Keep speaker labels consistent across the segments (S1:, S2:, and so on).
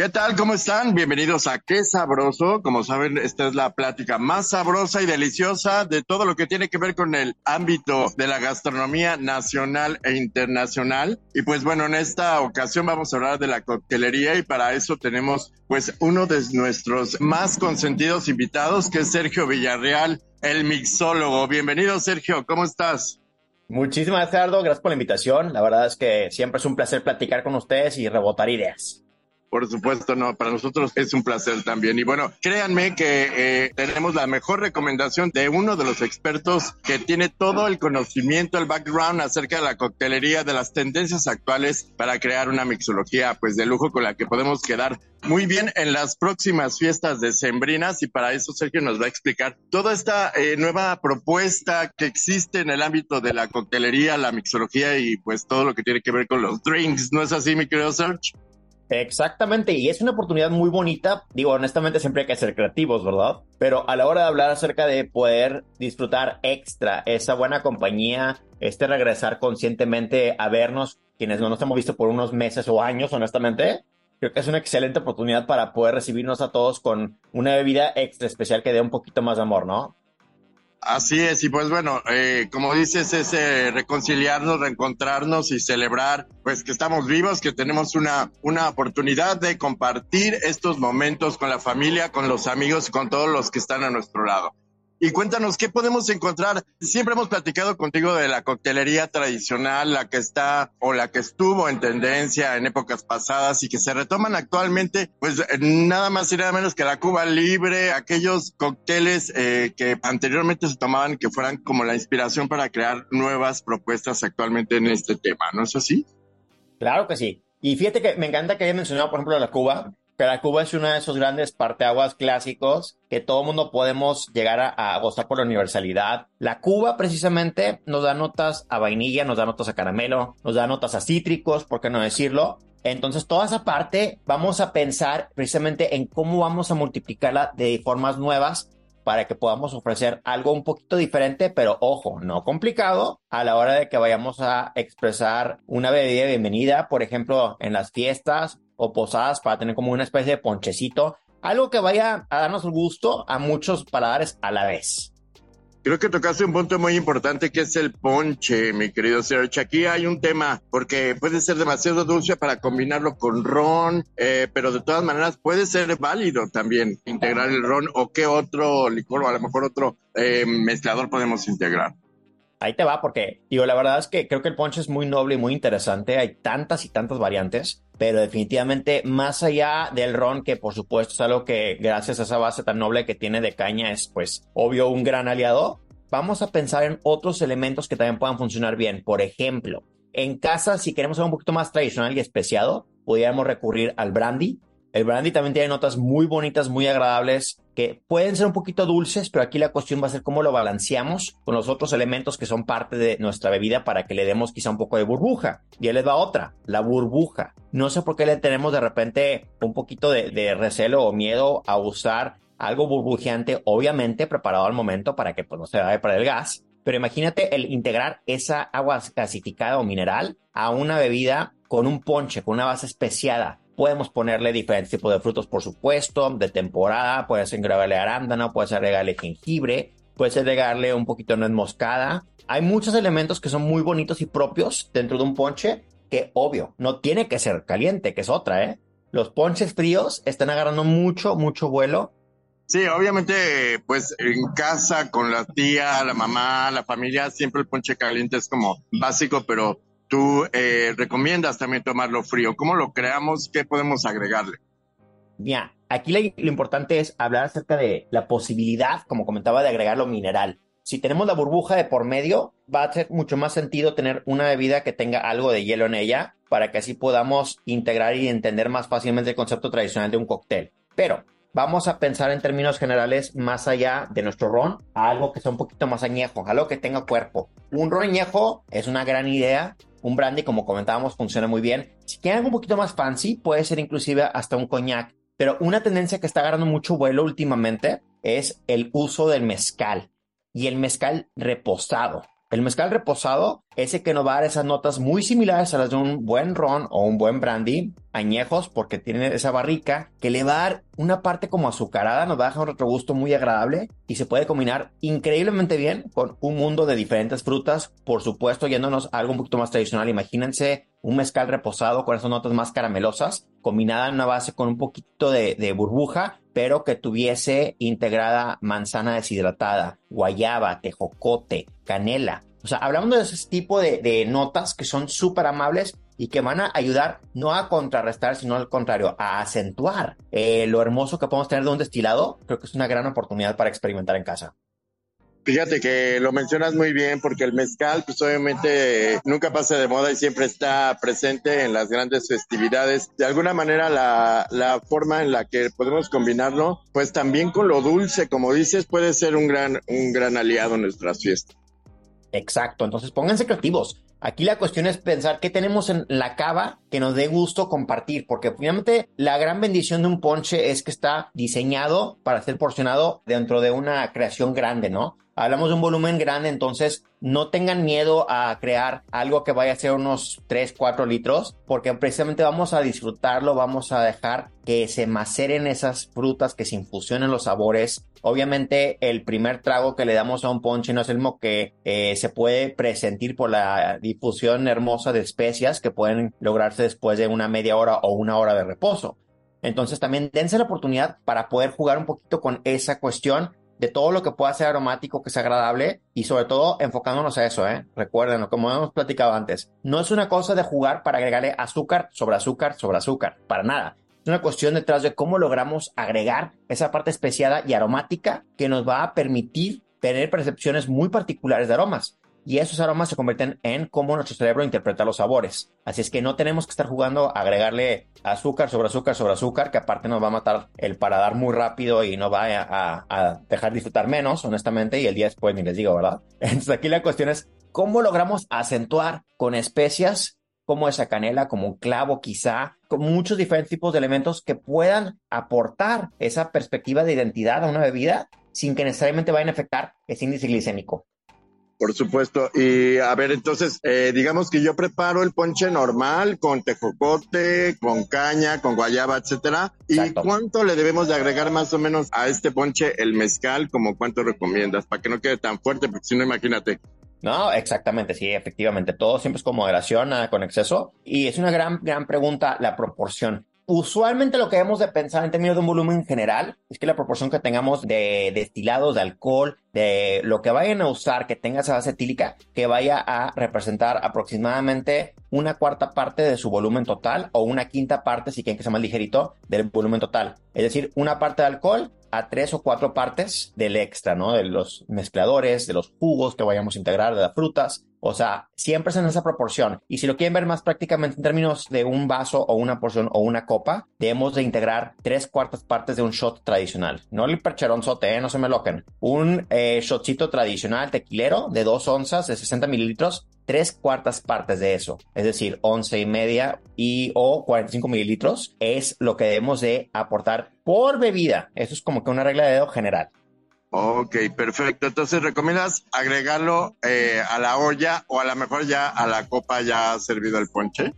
S1: ¿Qué tal? ¿Cómo están? Bienvenidos a Qué Sabroso. Como saben, esta es la plática más sabrosa y deliciosa de todo lo que tiene que ver con el ámbito de la gastronomía nacional e internacional. Y pues bueno, en esta ocasión vamos a hablar de la coctelería y para eso tenemos pues uno de nuestros más consentidos invitados que es Sergio Villarreal, el mixólogo. Bienvenido Sergio, ¿cómo estás?
S2: Muchísimas gracias, Gracias por la invitación. La verdad es que siempre es un placer platicar con ustedes y rebotar ideas.
S1: Por supuesto, no, para nosotros es un placer también. Y bueno, créanme que eh, tenemos la mejor recomendación de uno de los expertos que tiene todo el conocimiento, el background acerca de la coctelería, de las tendencias actuales para crear una mixología pues de lujo con la que podemos quedar muy bien en las próximas fiestas decembrinas y para eso Sergio nos va a explicar toda esta eh, nueva propuesta que existe en el ámbito de la coctelería, la mixología y pues todo lo que tiene que ver con los drinks. ¿No es así, mi querido Sergio?
S2: Exactamente, y es una oportunidad muy bonita. Digo, honestamente siempre hay que ser creativos, ¿verdad? Pero a la hora de hablar acerca de poder disfrutar extra esa buena compañía, este regresar conscientemente a vernos, quienes no nos hemos visto por unos meses o años, honestamente, creo que es una excelente oportunidad para poder recibirnos a todos con una bebida extra especial que dé un poquito más de amor, ¿no?
S1: Así es, y pues bueno, eh, como dices, es eh, reconciliarnos, reencontrarnos y celebrar, pues que estamos vivos, que tenemos una, una oportunidad de compartir estos momentos con la familia, con los amigos con todos los que están a nuestro lado y cuéntanos qué podemos encontrar. Siempre hemos platicado contigo de la coctelería tradicional, la que está o la que estuvo en tendencia en épocas pasadas y que se retoman actualmente, pues nada más y nada menos que la Cuba Libre, aquellos cócteles eh, que anteriormente se tomaban que fueran como la inspiración para crear nuevas propuestas actualmente en este tema, ¿no es así?
S2: Claro que sí. Y fíjate que me encanta que haya mencionado, por ejemplo, la Cuba, que la Cuba es uno de esos grandes parteaguas clásicos que todo mundo podemos llegar a, gozar por la universalidad. La Cuba precisamente nos da notas a vainilla, nos da notas a caramelo, nos da notas a cítricos, ¿por qué no decirlo? Entonces, toda esa parte vamos a pensar precisamente en cómo vamos a multiplicarla de formas nuevas para que podamos ofrecer algo un poquito diferente, pero ojo, no complicado a la hora de que vayamos a expresar una bebida bienvenida, por ejemplo, en las fiestas o posadas para tener como una especie de ponchecito, algo que vaya a darnos gusto a muchos paladares a la vez.
S1: Creo que tocaste un punto muy importante que es el ponche, mi querido Serge. Aquí hay un tema, porque puede ser demasiado dulce para combinarlo con ron, eh, pero de todas maneras puede ser válido también integrar el ron o qué otro licor o a lo mejor otro eh, mezclador podemos integrar
S2: ahí te va, porque digo, la verdad es que creo que el ponche es muy noble y muy interesante. Hay tantas y tantas variantes, pero definitivamente más allá del ron, que por supuesto es algo que gracias a esa base tan noble que tiene de caña es pues obvio un gran aliado, vamos a pensar en otros elementos que también puedan funcionar bien. Por ejemplo, en casa, si queremos algo un poquito más tradicional y especiado, podríamos recurrir al brandy, el brandy también tiene notas muy bonitas, muy agradables, que pueden ser un poquito dulces, pero aquí la cuestión va a ser cómo lo balanceamos con los otros elementos que son parte de nuestra bebida para que le demos quizá un poco de burbuja. Y él les va otra, la burbuja. No sé por qué le tenemos de repente un poquito de, recelo o miedo a usar algo burbujeante, obviamente preparado al momento para que pues, no se vaya para el gas. Pero imagínate el integrar esa agua gasificada o mineral a una bebida con un ponche, con una base especiada, Podemos ponerle diferentes tipos de frutos, por supuesto, de temporada. Puedes agregarle arándano, puedes agregarle jengibre, puedes agregarle un poquito de nuez moscada. Hay muchos elementos que son muy bonitos y propios dentro de un ponche que, obvio, no tiene que ser caliente, que es otra, ¿eh? Los ponches fríos están agarrando mucho, mucho vuelo
S1: Sí, obviamente, pues en casa con la tía, la mamá, la familia, siempre el ponche caliente es como básico, pero tú eh, recomiendas también tomarlo frío. ¿Cómo lo creamos? ¿Qué podemos agregarle?
S2: Mira, aquí lo, importante es hablar acerca de la posibilidad, como comentaba, de agregarlo mineral. Si tenemos la burbuja de por medio, va a ser mucho más sentido tener una bebida que tenga algo de hielo en ella para que así podamos integrar y entender más fácilmente el concepto tradicional de un cóctel. Pero vamos a pensar en términos generales más allá de nuestro ron, a algo que sea un poquito más añejo, algo que tenga cuerpo. Un ron añejo es una gran idea. Un brandy, como comentábamos, funciona muy bien. Si quieren algo un poquito más fancy, puede ser inclusive hasta un coñac. Pero una tendencia que está agarrando mucho vuelo últimamente es el uso del mezcal y el mezcal reposado. El mezcal reposado es el que nos va a dar esas notas muy similares a las de un buen ron o un buen brandy, añejos, porque tiene esa barrica que le va a dar una parte como azucarada, nos va a dejar un retrogusto muy agradable y se puede combinar increíblemente bien con un mundo de diferentes frutas. Por supuesto, yéndonos a algo un poquito más tradicional, imagínense un mezcal reposado con esas notas más caramelosas, combinada en una base con un poquito de, de burbuja, pero que tuviese integrada manzana deshidratada, guayaba, tejocote, canela. O sea, hablando de ese tipo de, de notas que son súper amables y que van a ayudar no a contrarrestar, sino al contrario, a acentuar eh, lo hermoso que podemos tener de un destilado, creo que es una gran oportunidad para experimentar en casa.
S1: Fíjate que lo mencionas muy bien porque el mezcal, pues obviamente nunca pasa de moda y siempre está presente en las grandes festividades. De alguna manera la, la forma en la que podemos combinarlo, pues también con lo dulce, como dices, puede ser un gran, un gran aliado en nuestras fiestas.
S2: Exacto, entonces pónganse creativos. Aquí la cuestión es pensar qué tenemos en la cava que nos dé gusto compartir, porque finalmente la gran bendición de un ponche es que está diseñado para ser porcionado dentro de una creación grande, ¿no? Hablamos de un volumen grande, entonces no tengan miedo a crear algo que vaya a ser unos 3, 4 litros, porque precisamente vamos a disfrutarlo, vamos a dejar que se maceren esas frutas, que se infusionen los sabores. Obviamente el primer trago que le damos a un ponche no es el mismo que eh, se puede presentir por la difusión hermosa de especias que pueden lograrse después de una media hora o una hora de reposo. Entonces también dense la oportunidad para poder jugar un poquito con esa cuestión de todo lo que pueda ser aromático, que sea agradable y sobre todo enfocándonos a eso, ¿eh? Recuerden, como hemos platicado antes, no es una cosa de jugar para agregarle azúcar sobre azúcar sobre azúcar, para nada. Es una cuestión detrás de cómo logramos agregar esa parte especiada y aromática que nos va a permitir tener percepciones muy particulares de aromas y esos aromas se convierten en cómo nuestro cerebro interpreta los sabores. Así es que no tenemos que estar jugando a agregarle azúcar sobre azúcar sobre azúcar, que aparte nos va a matar el paladar muy rápido y nos va a, a dejar disfrutar menos, honestamente, y el día después ni les digo, ¿verdad? Entonces aquí la cuestión es cómo logramos acentuar con especias como esa canela, como un clavo quizá, con muchos diferentes tipos de elementos que puedan aportar esa perspectiva de identidad a una bebida sin que necesariamente vayan a afectar ese índice glicémico.
S1: Por supuesto. Y a ver, entonces, eh, digamos que yo preparo el ponche normal con tejocote, con caña, con guayaba, etcétera. ¿Y
S2: Exacto.
S1: cuánto le debemos de agregar más o menos a este ponche el mezcal? Como cuánto recomiendas para que no quede tan fuerte, porque si no, imagínate.
S2: No, exactamente, sí, efectivamente. Todo siempre es con moderación, nada con exceso. Y es una gran, gran pregunta la proporción. Usualmente lo que debemos de pensar en términos de un volumen general es que la proporción que tengamos de destilados, de alcohol, de lo que vayan a usar que tenga esa base etílica, que vaya a representar aproximadamente una cuarta parte de su volumen total o una quinta parte, si quieren que sea más ligerito, del volumen total. Es decir, una parte de alcohol a tres o cuatro partes del extra, ¿no? De los mezcladores, de los jugos que vayamos a integrar, de las frutas. O sea, siempre es en esa proporción. Y si lo quieren ver más prácticamente en términos de un vaso o una porción o una copa, debemos de integrar tres cuartas partes de un shot tradicional. No el percheronzote, ¿eh? no se me loquen. Un eh, shotcito tradicional tequilero de dos onzas de 60 mililitros, tres cuartas partes de eso, es decir, once y media y o 45 mililitros es lo que debemos de aportar por bebida. Eso es como que una regla de dedo general.
S1: Ok, perfecto. Entonces, ¿recomiendas agregarlo eh, a la olla o a lo mejor ya a la copa ya servido el ponche?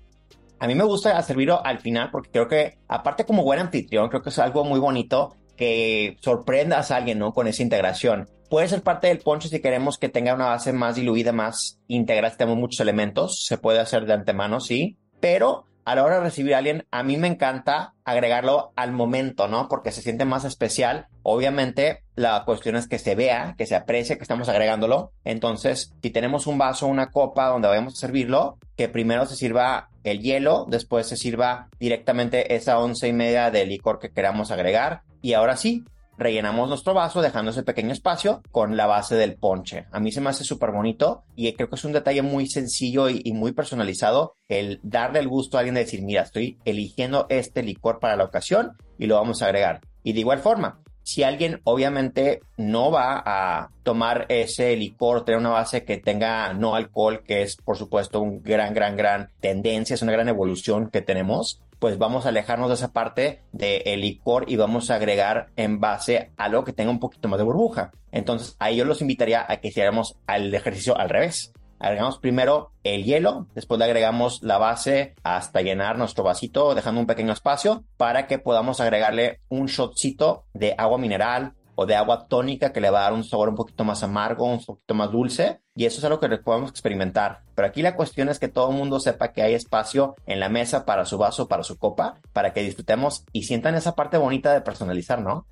S2: A mí me gusta servirlo al final porque creo que, aparte como buen anfitrión, creo que es algo muy bonito que sorprendas a alguien, ¿no? Con esa integración. Puede ser parte del ponche si queremos que tenga una base más diluida, más íntegra, si tenemos muchos elementos. Se puede hacer de antemano, sí. Pero a la hora de recibir a alguien, a mí me encanta agregarlo al momento, ¿no? Porque se siente más especial. Obviamente, la cuestión es que se vea, que se aprecie que estamos agregándolo. Entonces, si tenemos un vaso, una copa donde vayamos a servirlo, que primero se sirva el hielo, después se sirva directamente esa once y media de licor que queramos agregar. Y ahora sí, rellenamos nuestro vaso dejando ese pequeño espacio con la base del ponche. A mí se me hace súper bonito y creo que es un detalle muy sencillo y, muy personalizado el darle el gusto a alguien de decir, mira, estoy eligiendo este licor para la ocasión y lo vamos a agregar. Y de igual forma, si alguien obviamente no va a tomar ese licor, tener una base que tenga no alcohol, que es por supuesto un gran, gran, gran tendencia, es una gran evolución que tenemos, pues vamos a alejarnos de esa parte del licor y vamos a agregar en base a algo que tenga un poquito más de burbuja. Entonces ahí yo los invitaría a que hiciéramos el ejercicio al revés. Agregamos primero el hielo, después le agregamos la base hasta llenar nuestro vasito, dejando un pequeño espacio para que podamos agregarle un shotcito de agua mineral de agua tónica que le va a dar un sabor un poquito más amargo, un poquito más dulce. Y eso es algo que podemos experimentar. Pero aquí la cuestión es que todo el mundo sepa que hay espacio en la mesa para su vaso, para su copa, para que disfrutemos y sientan esa parte bonita de personalizar, ¿no?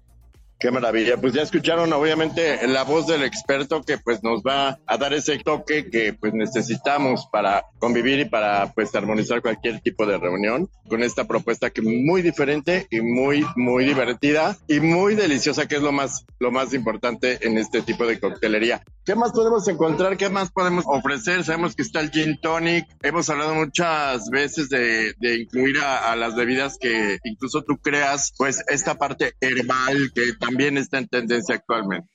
S1: Qué maravilla. Pues ya escucharon obviamente la voz del experto que pues nos va a dar ese toque que pues necesitamos para convivir y para pues armonizar cualquier tipo de reunión con esta propuesta que muy diferente y muy muy divertida y muy deliciosa que es lo más lo más importante en este tipo de coctelería. ¿Qué más podemos encontrar? ¿Qué más podemos ofrecer? Sabemos que está el gin tonic. Hemos hablado muchas veces de, incluir a, a, las bebidas que incluso tú creas, pues esta parte herbal que también está en tendencia actualmente.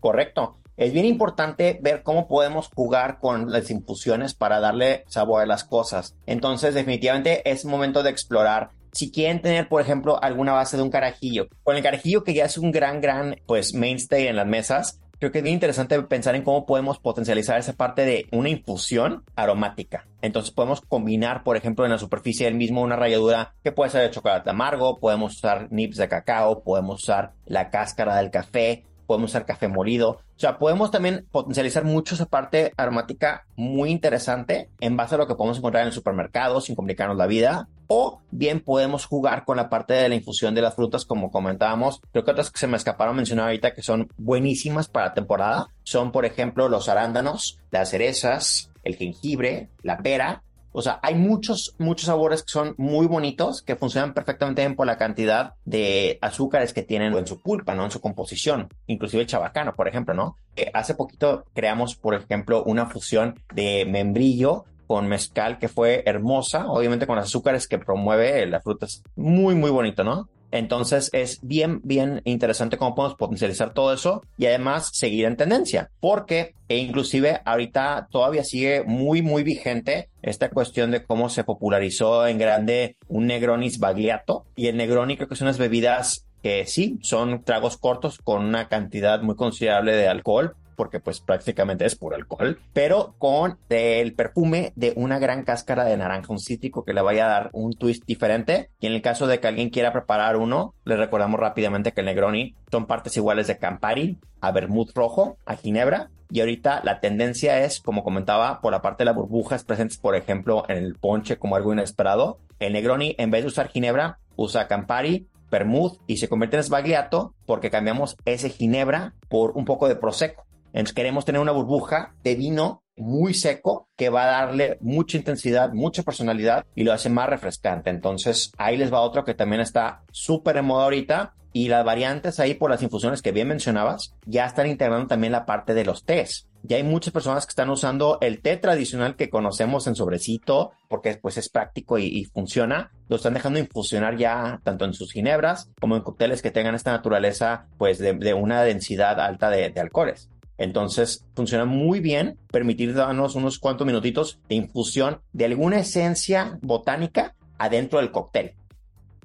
S2: Correcto. Es bien importante ver cómo podemos jugar con las infusiones para darle sabor a las cosas. Entonces, definitivamente es momento de explorar si quieren tener, por ejemplo, alguna base de un carajillo, con el carajillo que ya es un gran, gran, pues, mainstay en las mesas, creo que es bien interesante pensar en cómo podemos potencializar esa parte de una infusión aromática. Entonces podemos combinar, por ejemplo, en la superficie del mismo una ralladura que puede ser de chocolate amargo, podemos usar nips de cacao, podemos usar la cáscara del café, podemos usar café molido. O sea, podemos también potencializar mucho esa parte aromática muy interesante en base a lo que podemos encontrar en el supermercado sin complicarnos la vida. O bien podemos jugar con la parte de la infusión de las frutas, como comentábamos. Creo que otras que se me escaparon mencionar ahorita que son buenísimas para temporada son, por ejemplo, los arándanos, las cerezas, el jengibre, la pera o sea, hay muchos, muchos sabores que son muy bonitos, que funcionan perfectamente bien por la cantidad de azúcares que tienen en su pulpa, ¿no? En su composición. Inclusive el chabacano, por ejemplo, ¿no? hace poquito creamos, por ejemplo, una fusión de membrillo con mezcal que fue hermosa, obviamente con los azúcares que promueve la fruta. Es muy, muy bonito, ¿no? Entonces es bien, bien interesante cómo podemos potencializar todo eso y además seguir en tendencia, porque e inclusive ahorita todavía sigue muy, muy vigente esta cuestión de cómo se popularizó en grande un Negronis Bagliato y el Negroni creo que son unas bebidas que sí, son tragos cortos con una cantidad muy considerable de alcohol, porque pues prácticamente es puro alcohol, pero con el perfume de una gran cáscara de naranja, un cítrico que le vaya a dar un twist diferente. Y en el caso de que alguien quiera preparar uno, le recordamos rápidamente que el Negroni son partes iguales de Campari, a vermouth rojo, a ginebra. Y ahorita la tendencia es, como comentaba, por la parte de las burbujas presentes, por ejemplo, en el ponche como algo inesperado. El Negroni, en vez de usar ginebra, usa Campari, vermouth y se convierte en sbagliato porque cambiamos ese ginebra por un poco de prosecco. Entonces queremos tener una burbuja de vino muy seco que va a darle mucha intensidad, mucha personalidad y lo hace más refrescante. Entonces ahí les va otro que también está súper en moda ahorita y las variantes ahí por las infusiones que bien mencionabas ya están integrando también la parte de los tés. Ya hay muchas personas que están usando el té tradicional que conocemos en sobrecito porque pues es práctico y, funciona. Lo están dejando infusionar ya tanto en sus ginebras como en cócteles que tengan esta naturaleza pues de, una densidad alta de alcoholes. Entonces funciona muy bien permitir darnos unos cuantos minutitos de infusión de alguna esencia botánica adentro del cóctel.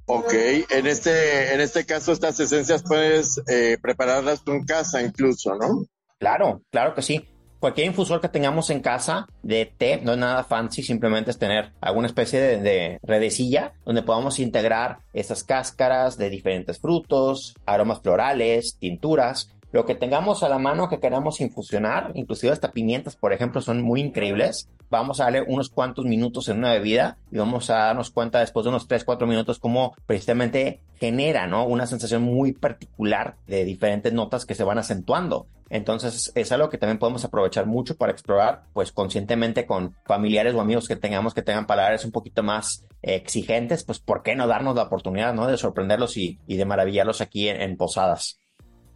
S1: Ok, en este, en este caso estas esencias puedes eh, prepararlas tú en casa incluso, ¿no?
S2: Claro, claro que sí. Cualquier infusor que tengamos en casa de té no es nada fancy, simplemente es tener alguna especie de, de redecilla donde podamos integrar esas cáscaras de diferentes frutos, aromas florales, tinturas Lo que tengamos a la mano que queramos infusionar, inclusive hasta pimientas, por ejemplo, son muy increíbles. Vamos a darle unos cuantos minutos en una bebida y vamos a darnos cuenta después de unos 3, 4 minutos cómo precisamente genera ¿no? una sensación muy particular de diferentes notas que se van acentuando. Entonces es algo que también podemos aprovechar mucho para explorar, pues conscientemente con familiares o amigos que tengamos que tengan palabras un poquito más exigentes, pues ¿por qué no darnos la oportunidad ¿no? de sorprenderlos y, de maravillarlos aquí en, posadas?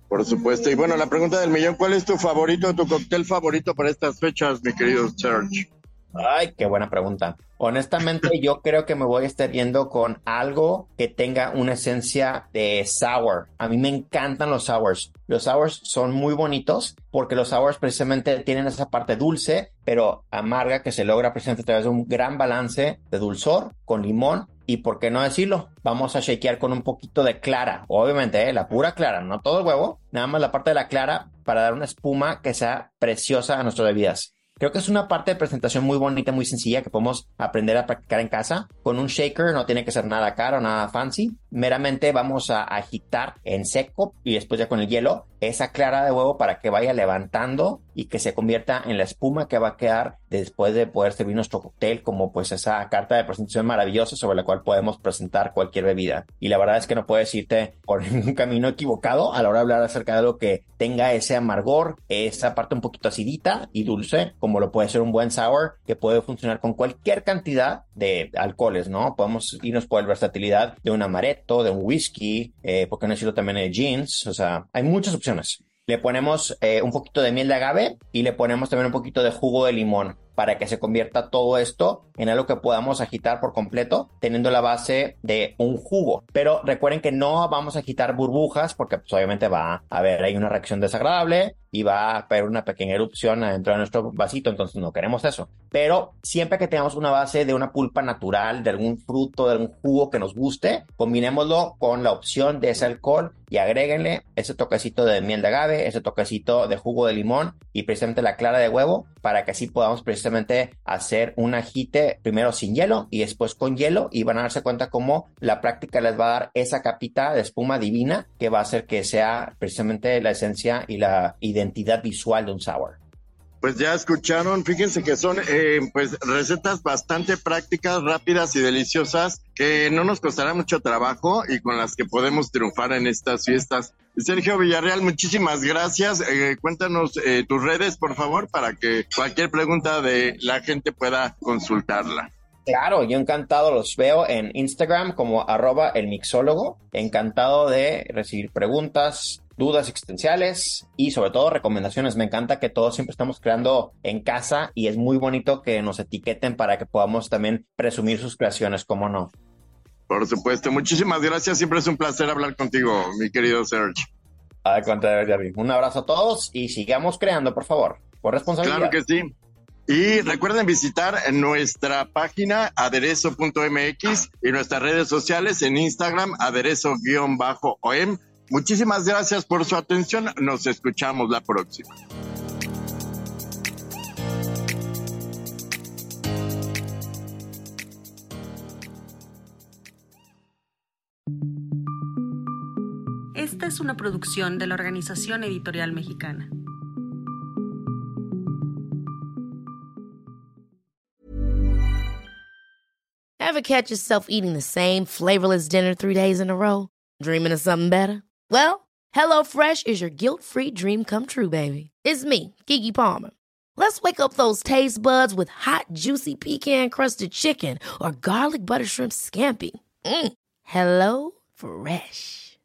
S1: Por supuesto. Y bueno, la pregunta del millón, ¿cuál es tu favorito, tu cóctel favorito para estas fechas, mi querido Serge?
S2: Ay, qué buena pregunta. Honestamente, yo creo que me voy a estar yendo con algo que tenga una esencia de sour. A mí me encantan los sours. Los sours son muy bonitos porque los sours precisamente tienen esa parte dulce, pero amarga que se logra precisamente a través de un gran balance de dulzor con limón y por qué no decirlo, vamos a shakear con un poquito de clara, obviamente, ¿eh? la pura clara, no todo el huevo, nada más la parte de la clara para dar una espuma que sea preciosa a nuestras bebidas. Creo que es una parte de presentación muy bonita, muy sencilla que podemos aprender a practicar en casa. Con un shaker no tiene que ser nada caro, nada fancy. Meramente vamos a agitar en seco y después ya con el hielo esa clara de huevo para que vaya levantando y que se convierta en la espuma que va a quedar después de poder servir nuestro cóctel como pues esa carta de presentación maravillosa sobre la cual podemos presentar cualquier bebida. Y la verdad es que no puedes irte por un camino equivocado a la hora de hablar acerca de algo que tenga ese amargor, esa parte un poquito acidita y dulce, como lo puede ser un buen sour que puede funcionar con cualquier cantidad de alcoholes, ¿no? Podemos irnos por la versatilidad de un amaretto, de un whisky, eh, porque no necesito también de jeans, o sea, hay muchas opciones. Le ponemos eh, un poquito de miel de agave y le ponemos también un poquito de jugo de limón para que se convierta todo esto en algo que podamos agitar por completo, teniendo la base de un jugo. Pero recuerden que no vamos a agitar burbujas porque pues, obviamente va a haber ahí una reacción desagradable y va a haber una pequeña erupción dentro de nuestro vasito, entonces no queremos eso. Pero siempre que tengamos una base de una pulpa natural, de algún fruto, de algún jugo que nos guste, combinémoslo con la opción de ese alcohol y agréguenle ese toquecito de miel de agave, ese toquecito de jugo de limón y precisamente la clara de huevo para que así podamos precisamente hacer un agite primero sin hielo y después con hielo y van a darse cuenta cómo la práctica les va a dar esa capita de espuma divina que va a hacer que sea precisamente la esencia y la identidad visual de un sour.
S1: Pues ya escucharon, fíjense que son eh, pues recetas bastante prácticas, rápidas y deliciosas que no nos costará mucho trabajo y con las que podemos triunfar en estas fiestas. Sergio Villarreal, muchísimas gracias. Eh, cuéntanos eh, tus redes, por favor, para que cualquier pregunta de la gente pueda consultarla.
S2: Claro, yo encantado los veo en Instagram como arroba el mixólogo. Encantado de recibir preguntas, dudas existenciales y sobre todo recomendaciones. Me encanta que todos siempre estamos creando en casa y es muy bonito que nos etiqueten para que podamos también presumir sus creaciones, ¿cómo no?
S1: Por supuesto, muchísimas gracias. Siempre es un placer hablar contigo, mi querido Serge.
S2: Al contrario, Un abrazo a todos y sigamos creando, por favor, por responsabilidad.
S1: Claro que sí. Y recuerden visitar nuestra página aderezo.mx y nuestras redes sociales en Instagram aderezo-om Muchísimas gracias por su atención. Nos escuchamos la próxima.
S3: Una producción de la Organización Editorial Mexicana.
S4: Ever catch yourself eating the same flavorless dinner three days in a row? Dreaming of something better? Well, HelloFresh is your guilt-free dream come true, baby. It's me, Kiki Palmer. Let's wake up those taste buds with hot, juicy pecan-crusted chicken or garlic butter shrimp scampi. Mm. Hello Fresh.